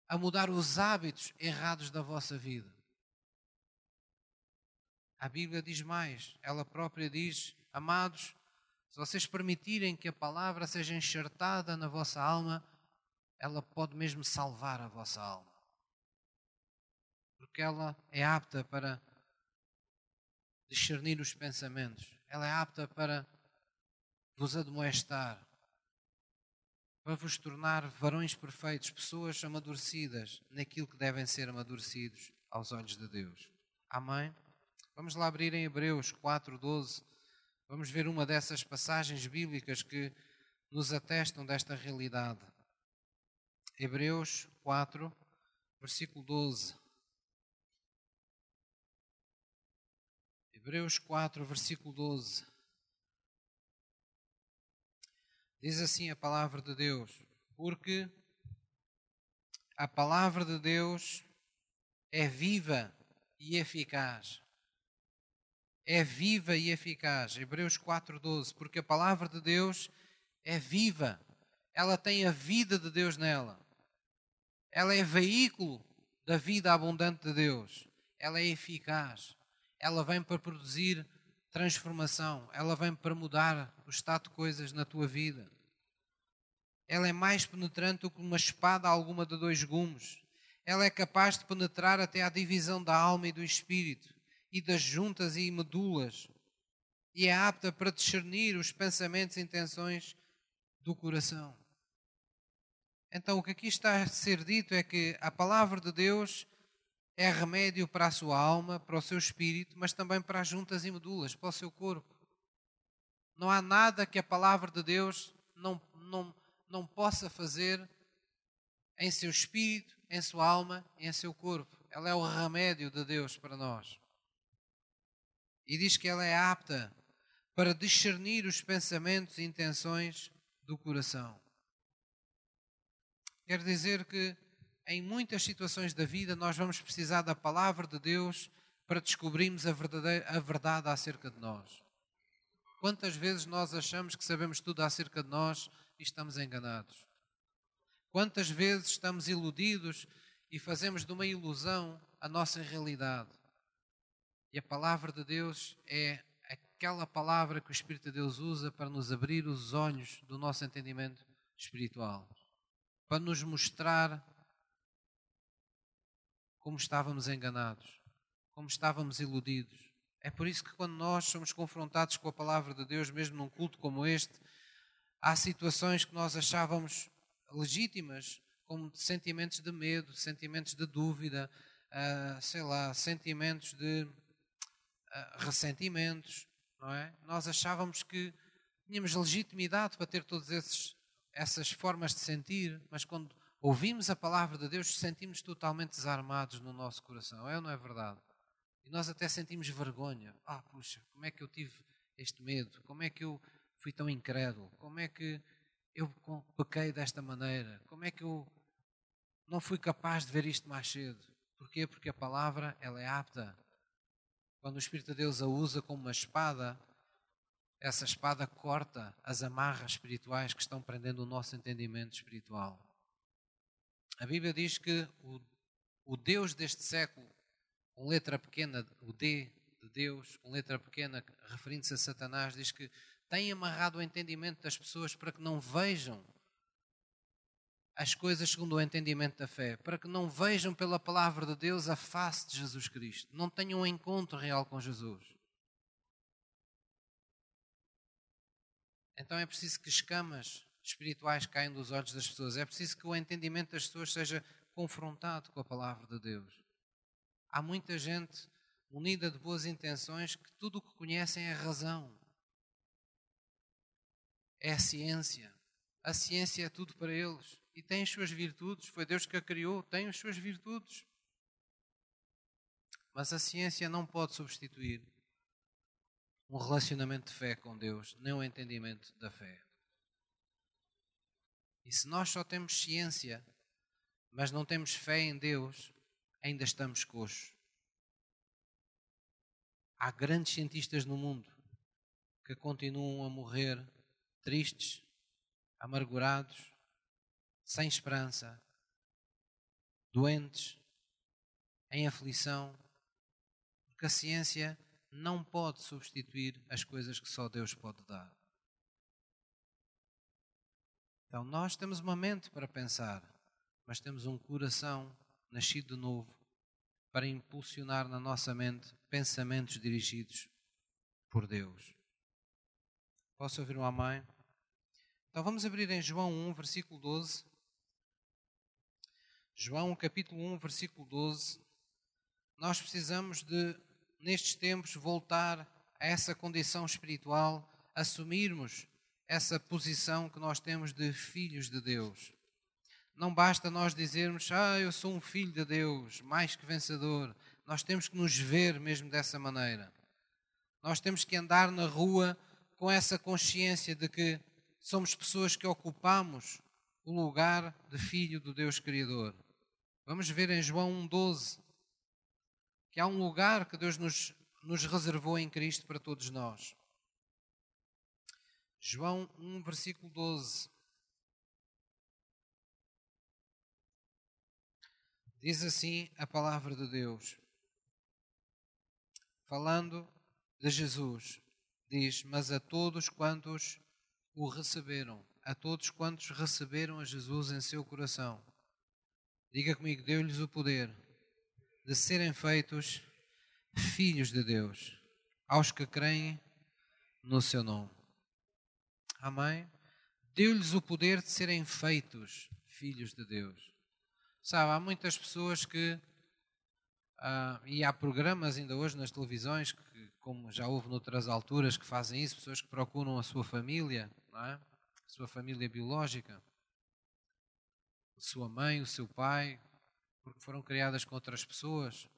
a mudar os hábitos errados da vossa vida. A Bíblia diz mais, ela própria diz Amados, se vocês permitirem que a palavra seja enxertada na vossa alma, ela pode mesmo salvar a vossa alma. Porque ela é apta para discernir os pensamentos, ela é apta para vos admoestar, para vos tornar varões perfeitos, pessoas amadurecidas naquilo que devem ser amadurecidos aos olhos de Deus. Amém? Vamos lá abrir em Hebreus 4, 12 Vamos ver uma dessas passagens bíblicas que nos atestam desta realidade. Hebreus 4, versículo 12. Hebreus 4, versículo 12. Diz assim a palavra de Deus: Porque a palavra de Deus é viva e eficaz é viva e eficaz. Hebreus 4:12, porque a palavra de Deus é viva. Ela tem a vida de Deus nela. Ela é veículo da vida abundante de Deus. Ela é eficaz. Ela vem para produzir transformação. Ela vem para mudar o estado de coisas na tua vida. Ela é mais penetrante do que uma espada alguma de dois gumes. Ela é capaz de penetrar até à divisão da alma e do espírito e das juntas e medulas, e é apta para discernir os pensamentos e intenções do coração. Então, o que aqui está a ser dito é que a palavra de Deus é remédio para a sua alma, para o seu espírito, mas também para as juntas e medulas, para o seu corpo. Não há nada que a palavra de Deus não, não, não possa fazer em seu espírito, em sua alma em seu corpo. Ela é o remédio de Deus para nós. E diz que ela é apta para discernir os pensamentos e intenções do coração. Quer dizer que em muitas situações da vida nós vamos precisar da palavra de Deus para descobrirmos a, a verdade acerca de nós. Quantas vezes nós achamos que sabemos tudo acerca de nós e estamos enganados? Quantas vezes estamos iludidos e fazemos de uma ilusão a nossa realidade? E a palavra de Deus é aquela palavra que o Espírito de Deus usa para nos abrir os olhos do nosso entendimento espiritual, para nos mostrar como estávamos enganados, como estávamos iludidos. É por isso que quando nós somos confrontados com a palavra de Deus, mesmo num culto como este, há situações que nós achávamos legítimas, como sentimentos de medo, sentimentos de dúvida, uh, sei lá, sentimentos de uh, ressentimentos, não é? Nós achávamos que tínhamos legitimidade para ter todas essas formas de sentir, mas quando ouvimos a palavra de Deus, sentimos totalmente desarmados no nosso coração. É ou não é verdade? E nós até sentimos vergonha. Ah, puxa, como é que eu tive este medo? Como é que eu fui tão incrédulo? Como é que eu pequei desta maneira? Como é que eu não fui capaz de ver isto mais cedo? Porquê? Porque a palavra ela é apta. Quando o Espírito de Deus a usa como uma espada, essa espada corta as amarras espirituais que estão prendendo o nosso entendimento espiritual. A Bíblia diz que o, o Deus deste século, com letra pequena, o D de Deus, com letra pequena, referindo-se a Satanás, diz que tem amarrado o entendimento das pessoas para que não vejam as coisas segundo o entendimento da fé, para que não vejam pela palavra de Deus a face de Jesus Cristo, não tenham um encontro real com Jesus. Então é preciso que escamas espirituais caem dos olhos das pessoas. É preciso que o entendimento das pessoas seja confrontado com a palavra de Deus. Há muita gente unida de boas intenções que tudo o que conhecem é razão, é a ciência. A ciência é tudo para eles e tem as suas virtudes. Foi Deus que a criou, tem as suas virtudes. Mas a ciência não pode substituir um relacionamento de fé com Deus, nem o um entendimento da fé. E se nós só temos ciência, mas não temos fé em Deus, ainda estamos coxos. Há grandes cientistas no mundo que continuam a morrer tristes, amargurados, sem esperança, doentes, em aflição, porque a ciência não pode substituir as coisas que só Deus pode dar. Então, nós temos uma mente para pensar, mas temos um coração nascido de novo para impulsionar na nossa mente pensamentos dirigidos por Deus. Posso ouvir uma mãe? Então vamos abrir em João 1, versículo 12. João capítulo 1, versículo 12. Nós precisamos de, nestes tempos, voltar a essa condição espiritual, assumirmos essa posição que nós temos de filhos de Deus. Não basta nós dizermos, ah, eu sou um filho de Deus, mais que vencedor. Nós temos que nos ver mesmo dessa maneira. Nós temos que andar na rua com essa consciência de que somos pessoas que ocupamos o lugar de filho do Deus Criador. Vamos ver em João 1,12 que há um lugar que Deus nos, nos reservou em Cristo para todos nós. João 1, versículo 12. Diz assim a palavra de Deus, falando de Jesus, diz: Mas a todos quantos o receberam, a todos quantos receberam a Jesus em seu coração, diga comigo, deu-lhes o poder de serem feitos filhos de Deus, aos que creem no seu nome. Amém? Deu-lhes o poder de serem feitos filhos de Deus. Sabe, há muitas pessoas que. Uh, e há programas ainda hoje nas televisões, que, como já houve noutras alturas, que fazem isso, pessoas que procuram a sua família, é? a sua família biológica, sua mãe, o seu pai, porque foram criadas com outras pessoas,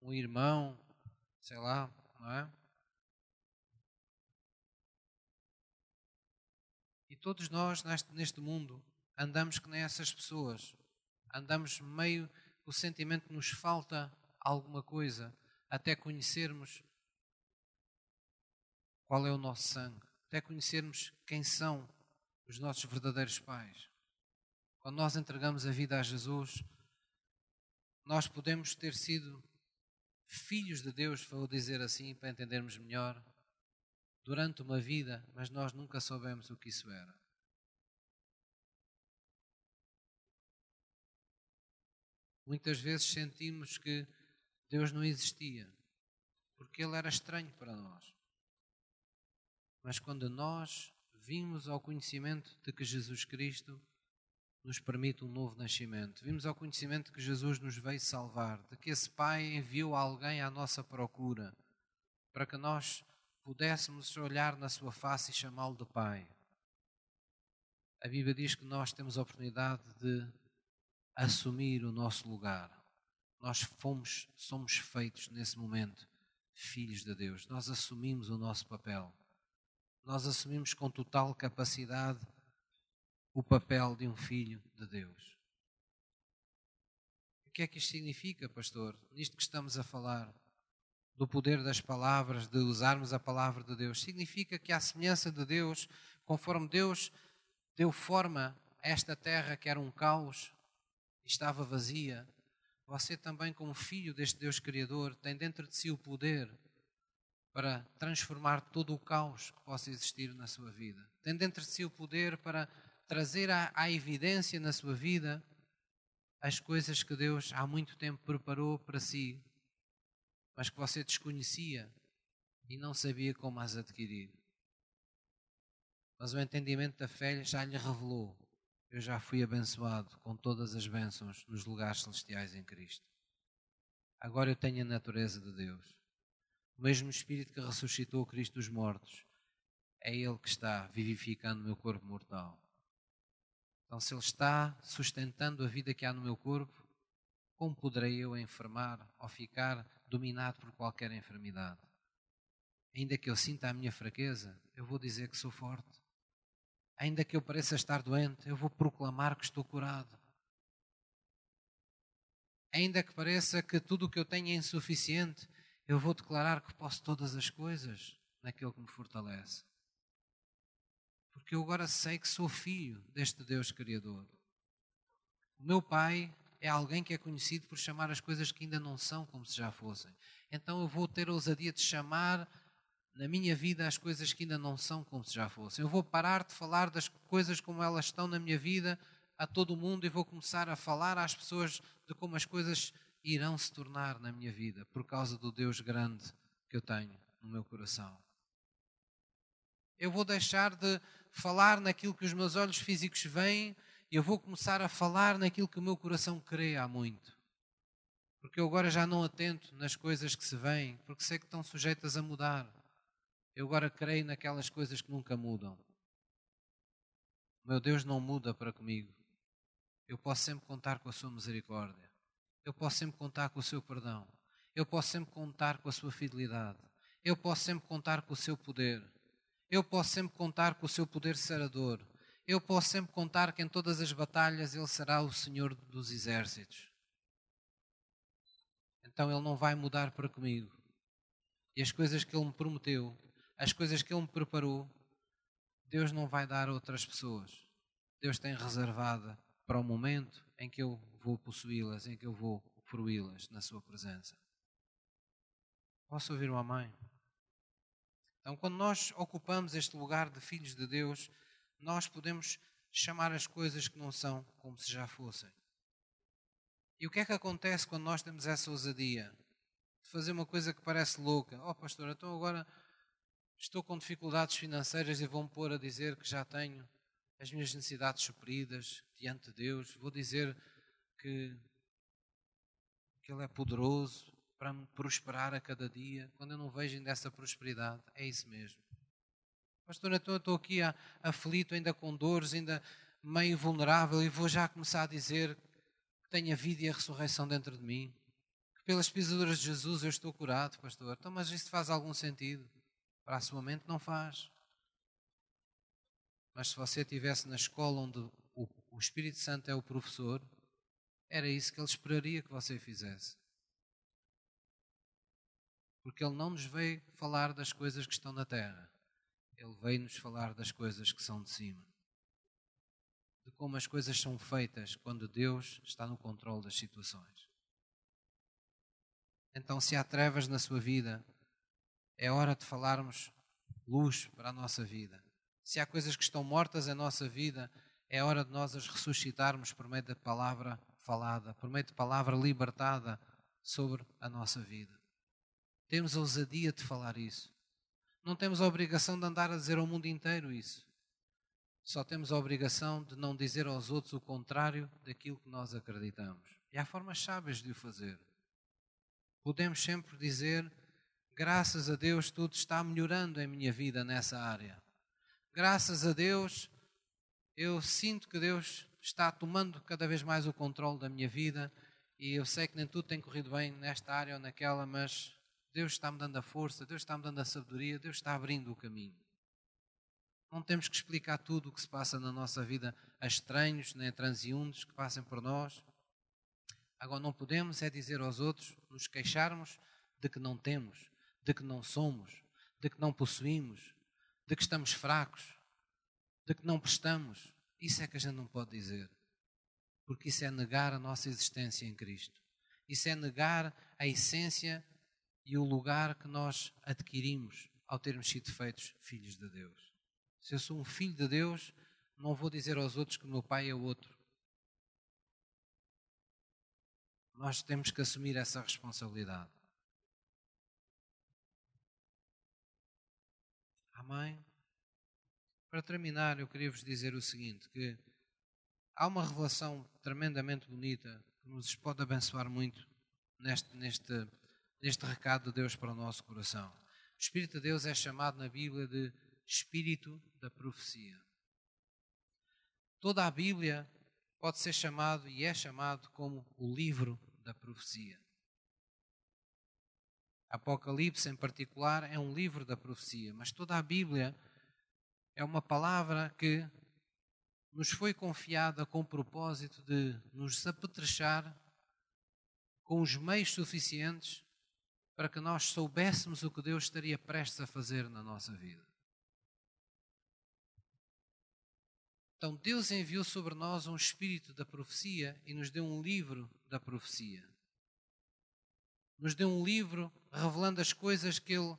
um irmão, sei lá, não é? E todos nós neste, neste mundo andamos que nem essas pessoas. Andamos meio o sentimento que nos falta alguma coisa até conhecermos qual é o nosso sangue, até conhecermos quem são os nossos verdadeiros pais. Quando nós entregamos a vida a Jesus, nós podemos ter sido filhos de Deus, vou dizer assim, para entendermos melhor, durante uma vida, mas nós nunca soubemos o que isso era. Muitas vezes sentimos que Deus não existia, porque Ele era estranho para nós. Mas quando nós vimos ao conhecimento de que Jesus Cristo nos permite um novo nascimento. Vimos ao conhecimento que Jesus nos veio salvar, de que esse Pai enviou alguém à nossa procura, para que nós pudéssemos olhar na sua face e chamá-lo de Pai. A Bíblia diz que nós temos a oportunidade de assumir o nosso lugar. Nós fomos, somos feitos nesse momento filhos de Deus. Nós assumimos o nosso papel. Nós assumimos com total capacidade o papel de um filho de Deus. O que é que isto significa, pastor? Nisto que estamos a falar, do poder das palavras, de usarmos a palavra de Deus, significa que, à semelhança de Deus, conforme Deus deu forma a esta terra que era um caos, estava vazia, você também, como filho deste Deus Criador, tem dentro de si o poder para transformar todo o caos que possa existir na sua vida. Tem dentro de si o poder para trazer à, à evidência na sua vida as coisas que Deus há muito tempo preparou para si, mas que você desconhecia e não sabia como as adquirir. Mas o entendimento da fé já lhe revelou: eu já fui abençoado com todas as bênçãos nos lugares celestiais em Cristo. Agora eu tenho a natureza de Deus. O mesmo Espírito que ressuscitou Cristo dos mortos é Ele que está vivificando o meu corpo mortal. Então, se Ele está sustentando a vida que há no meu corpo, como poderei eu enfermar ou ficar dominado por qualquer enfermidade? Ainda que eu sinta a minha fraqueza, eu vou dizer que sou forte. Ainda que eu pareça estar doente, eu vou proclamar que estou curado. Ainda que pareça que tudo o que eu tenho é insuficiente, eu vou declarar que posso todas as coisas naquele que me fortalece porque eu agora sei que sou filho deste Deus Criador. O meu pai é alguém que é conhecido por chamar as coisas que ainda não são como se já fossem. Então eu vou ter a ousadia de chamar na minha vida as coisas que ainda não são como se já fossem. Eu vou parar de falar das coisas como elas estão na minha vida a todo mundo e vou começar a falar às pessoas de como as coisas irão se tornar na minha vida por causa do Deus grande que eu tenho no meu coração. Eu vou deixar de falar naquilo que os meus olhos físicos veem eu vou começar a falar naquilo que o meu coração crê há muito. Porque eu agora já não atento nas coisas que se veem, porque sei que estão sujeitas a mudar. Eu agora creio naquelas coisas que nunca mudam. O meu Deus não muda para comigo. Eu posso sempre contar com a sua misericórdia. Eu posso sempre contar com o seu perdão. Eu posso sempre contar com a sua fidelidade. Eu posso sempre contar com o seu poder. Eu posso sempre contar com o seu poder sarador. Eu posso sempre contar que em todas as batalhas Ele será o Senhor dos exércitos. Então Ele não vai mudar para comigo. E as coisas que Ele me prometeu, as coisas que Ele me preparou, Deus não vai dar a outras pessoas. Deus tem reservada para o momento em que eu vou possuí-las, em que eu vou fruí-las na Sua presença. Posso ouvir uma mãe? Então, quando nós ocupamos este lugar de filhos de Deus, nós podemos chamar as coisas que não são como se já fossem. E o que é que acontece quando nós temos essa ousadia de fazer uma coisa que parece louca? Oh, pastor, então agora estou com dificuldades financeiras e vou-me pôr a dizer que já tenho as minhas necessidades supridas diante de Deus, vou dizer que, que Ele é poderoso para me prosperar a cada dia, quando eu não vejo ainda essa prosperidade, é isso mesmo. Pastor, eu estou aqui aflito, ainda com dores, ainda meio vulnerável, e vou já começar a dizer que tenho a vida e a ressurreição dentro de mim, que pelas pisaduras de Jesus eu estou curado, pastor. Então, mas isso faz algum sentido? Para a sua mente não faz. Mas se você estivesse na escola onde o Espírito Santo é o professor, era isso que ele esperaria que você fizesse. Porque ele não nos veio falar das coisas que estão na terra. Ele veio nos falar das coisas que são de cima. De como as coisas são feitas quando Deus está no controle das situações. Então, se há trevas na sua vida, é hora de falarmos luz para a nossa vida. Se há coisas que estão mortas em nossa vida, é hora de nós as ressuscitarmos por meio da palavra falada, por meio de palavra libertada sobre a nossa vida. Temos a ousadia de falar isso. Não temos a obrigação de andar a dizer ao mundo inteiro isso. Só temos a obrigação de não dizer aos outros o contrário daquilo que nós acreditamos. E há formas sábias de o fazer. Podemos sempre dizer: graças a Deus, tudo está melhorando em minha vida nessa área graças a Deus, eu sinto que Deus está tomando cada vez mais o controle da minha vida e eu sei que nem tudo tem corrido bem nesta área ou naquela, mas Deus está-me dando a força, Deus está-me dando a sabedoria, Deus está abrindo o caminho. Não temos que explicar tudo o que se passa na nossa vida a estranhos, nem a transeuntes que passem por nós. Agora, não podemos é dizer aos outros, nos queixarmos de que não temos, de que não somos, de que não possuímos, de que estamos fracos, de que não prestamos. Isso é que a gente não pode dizer. Porque isso é negar a nossa existência em Cristo. Isso é negar a essência e o lugar que nós adquirimos ao termos sido feitos filhos de Deus. Se eu sou um filho de Deus, não vou dizer aos outros que o meu pai é outro. Nós temos que assumir essa responsabilidade. Amém? Para terminar, eu queria vos dizer o seguinte: que há uma revelação tremendamente bonita que nos pode abençoar muito neste, neste, neste recado de Deus para o nosso coração. O Espírito de Deus é chamado na Bíblia de Espírito da Profecia. Toda a Bíblia pode ser chamado e é chamado como o livro da profecia. Apocalipse, em particular, é um livro da profecia, mas toda a Bíblia é uma palavra que nos foi confiada com o propósito de nos apetrechar com os meios suficientes para que nós soubéssemos o que Deus estaria prestes a fazer na nossa vida. Então, Deus enviou sobre nós um espírito da profecia e nos deu um livro da profecia nos deu um livro revelando as coisas que Ele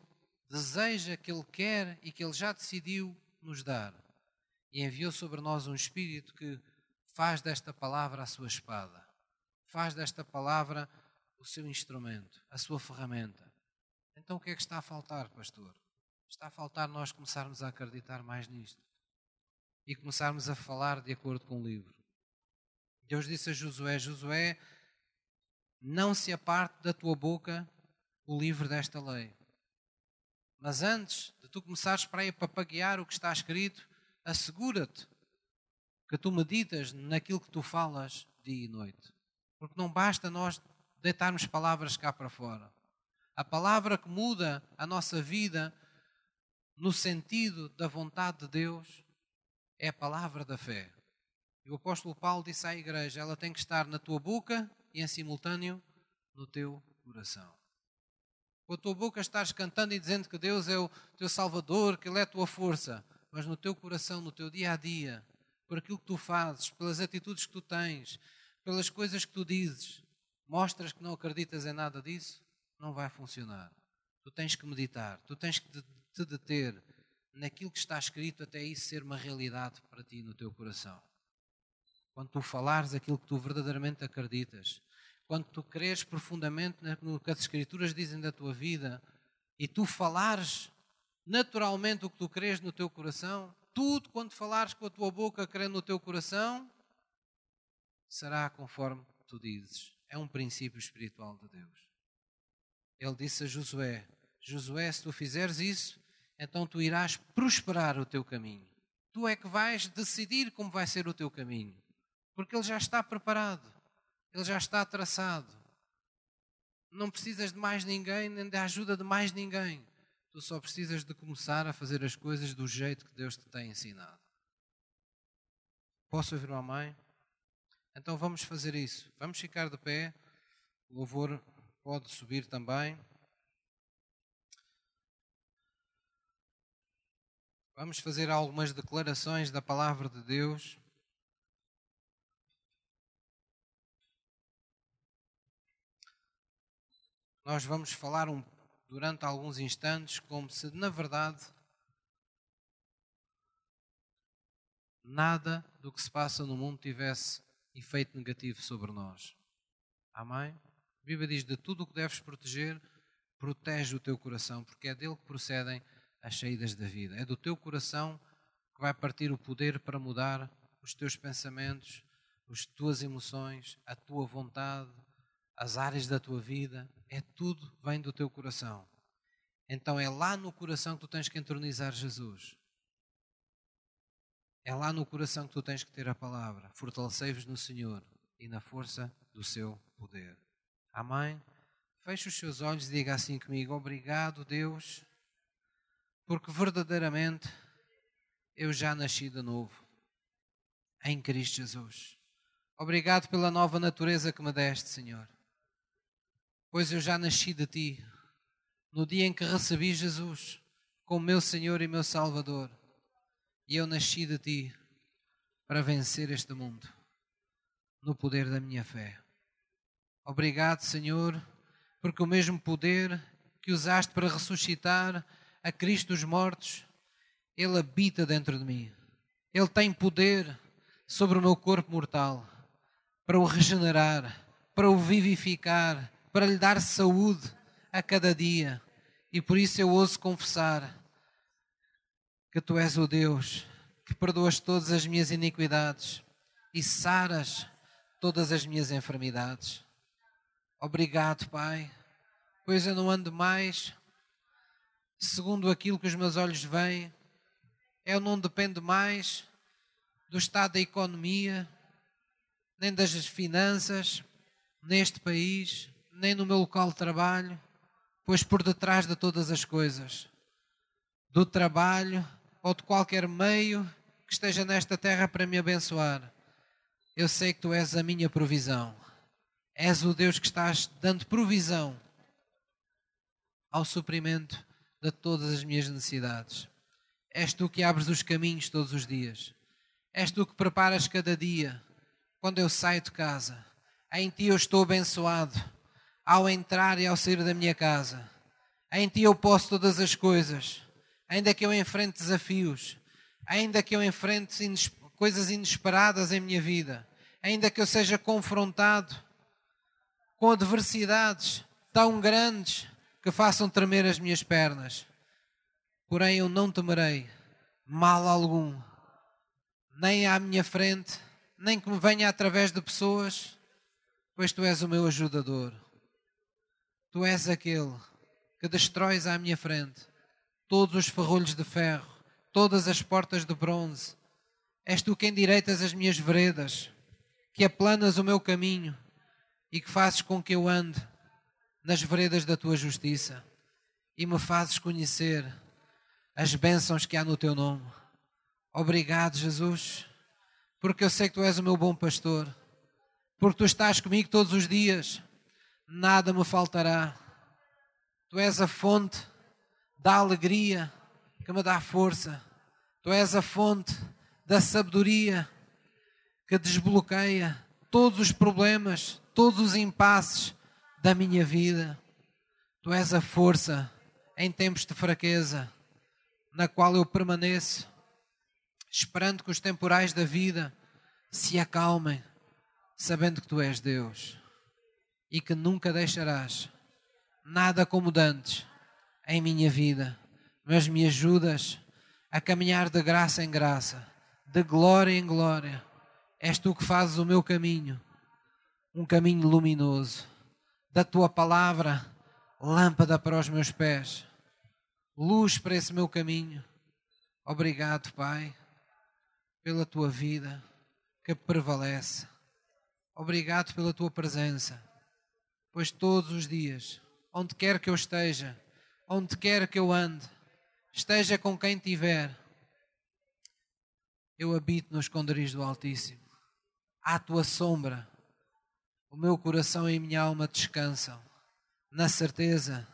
deseja, que Ele quer e que Ele já decidiu nos dar. E enviou sobre nós um Espírito que faz desta palavra a sua espada, faz desta palavra o seu instrumento, a sua ferramenta. Então o que é que está a faltar, pastor? Está a faltar nós começarmos a acreditar mais nisto e começarmos a falar de acordo com o livro. Deus disse a Josué: Josué, não se aparte da tua boca o livro desta lei. Mas antes de tu começares para aí a papaguear o que está escrito, assegura-te que tu meditas naquilo que tu falas dia e noite. Porque não basta nós deitarmos palavras cá para fora. A palavra que muda a nossa vida no sentido da vontade de Deus é a palavra da fé. E o apóstolo Paulo disse à igreja: ela tem que estar na tua boca e em simultâneo no teu coração. Com a tua boca estás cantando e dizendo que Deus é o teu Salvador, que Ele é a tua força, mas no teu coração, no teu dia a dia, por aquilo que tu fazes, pelas atitudes que tu tens, pelas coisas que tu dizes, mostras que não acreditas em nada disso, não vai funcionar. Tu tens que meditar, tu tens que te deter naquilo que está escrito até isso ser uma realidade para ti no teu coração. Quando tu falares aquilo que tu verdadeiramente acreditas, quando tu creres profundamente no que as Escrituras dizem da tua vida e tu falares naturalmente o que tu creres no teu coração, tudo quando falares com a tua boca, crendo no teu coração, será conforme tu dizes. É um princípio espiritual de Deus. Ele disse a Josué: Josué, se tu fizeres isso, então tu irás prosperar o teu caminho. Tu é que vais decidir como vai ser o teu caminho, porque ele já está preparado, ele já está traçado. Não precisas de mais ninguém, nem da ajuda de mais ninguém. Tu só precisas de começar a fazer as coisas do jeito que Deus te tem ensinado. Posso ouvir uma mãe? Então vamos fazer isso. Vamos ficar de pé. O louvor pode subir também. Vamos fazer algumas declarações da palavra de Deus. Nós vamos falar um, durante alguns instantes como se, na verdade, nada do que se passa no mundo tivesse efeito negativo sobre nós. Amém? A Bíblia diz: de tudo o que deves proteger, protege o teu coração, porque é dele que procedem as saídas da vida. É do teu coração que vai partir o poder para mudar os teus pensamentos, as tuas emoções, a tua vontade, as áreas da tua vida. É tudo vem do teu coração. Então é lá no coração que tu tens que entronizar Jesus. É lá no coração que tu tens que ter a palavra. Fortalecei-vos no Senhor e na força do seu poder. Amém? Feche os seus olhos e diga assim comigo: Obrigado, Deus, porque verdadeiramente eu já nasci de novo em Cristo Jesus. Obrigado pela nova natureza que me deste, Senhor. Pois eu já nasci de ti no dia em que recebi Jesus como meu Senhor e meu Salvador. E eu nasci de ti para vencer este mundo no poder da minha fé. Obrigado, Senhor, porque o mesmo poder que usaste para ressuscitar a Cristo dos mortos, Ele habita dentro de mim. Ele tem poder sobre o meu corpo mortal para o regenerar, para o vivificar, para lhe dar saúde a cada dia. E por isso eu ouso confessar que tu és o Deus que perdoas todas as minhas iniquidades e saras todas as minhas enfermidades. Obrigado, Pai, pois eu não ando mais segundo aquilo que os meus olhos veem, eu não dependo mais do estado da economia, nem das finanças neste país, nem no meu local de trabalho, pois por detrás de todas as coisas, do trabalho ou de qualquer meio que esteja nesta terra para me abençoar, eu sei que tu és a minha provisão. És o Deus que estás dando provisão ao suprimento de todas as minhas necessidades. És tu que abres os caminhos todos os dias. És tu que preparas cada dia quando eu saio de casa. Em ti eu estou abençoado ao entrar e ao sair da minha casa. Em ti eu posso todas as coisas. Ainda que eu enfrente desafios, ainda que eu enfrente coisas inesperadas em minha vida, ainda que eu seja confrontado com adversidades tão grandes que façam tremer as minhas pernas. Porém, eu não temerei mal algum, nem à minha frente, nem que me venha através de pessoas, pois tu és o meu ajudador. Tu és aquele que destróis à minha frente todos os ferrolhos de ferro, todas as portas de bronze. És tu quem direitas as minhas veredas, que aplanas o meu caminho e que fazes com que eu ande nas veredas da tua justiça e me fazes conhecer as bênçãos que há no teu nome. Obrigado, Jesus, porque eu sei que tu és o meu bom pastor, porque tu estás comigo todos os dias, nada me faltará. Tu és a fonte da alegria que me dá força, tu és a fonte da sabedoria que desbloqueia todos os problemas, todos os impasses da minha vida. Tu és a força em tempos de fraqueza, na qual eu permaneço, esperando que os temporais da vida se acalmem, sabendo que tu és Deus e que nunca deixarás nada como dantes em minha vida, mas me ajudas a caminhar de graça em graça, de glória em glória. És tu que fazes o meu caminho, um caminho luminoso. Da tua palavra, lâmpada para os meus pés, luz para esse meu caminho. Obrigado, Pai, pela tua vida que prevalece. Obrigado pela tua presença, pois todos os dias, onde quer que eu esteja, onde quer que eu ande, esteja com quem tiver, eu habito no esconderijo do Altíssimo. À tua sombra, o meu coração e a minha alma descansam, na certeza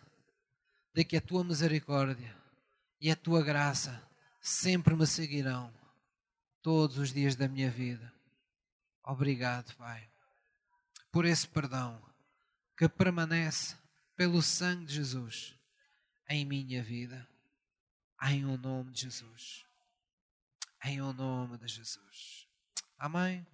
de que a tua misericórdia e a tua graça sempre me seguirão todos os dias da minha vida. Obrigado, Pai, por esse perdão que permanece pelo sangue de Jesus em minha vida, em o nome de Jesus. Em o nome de Jesus. Amém.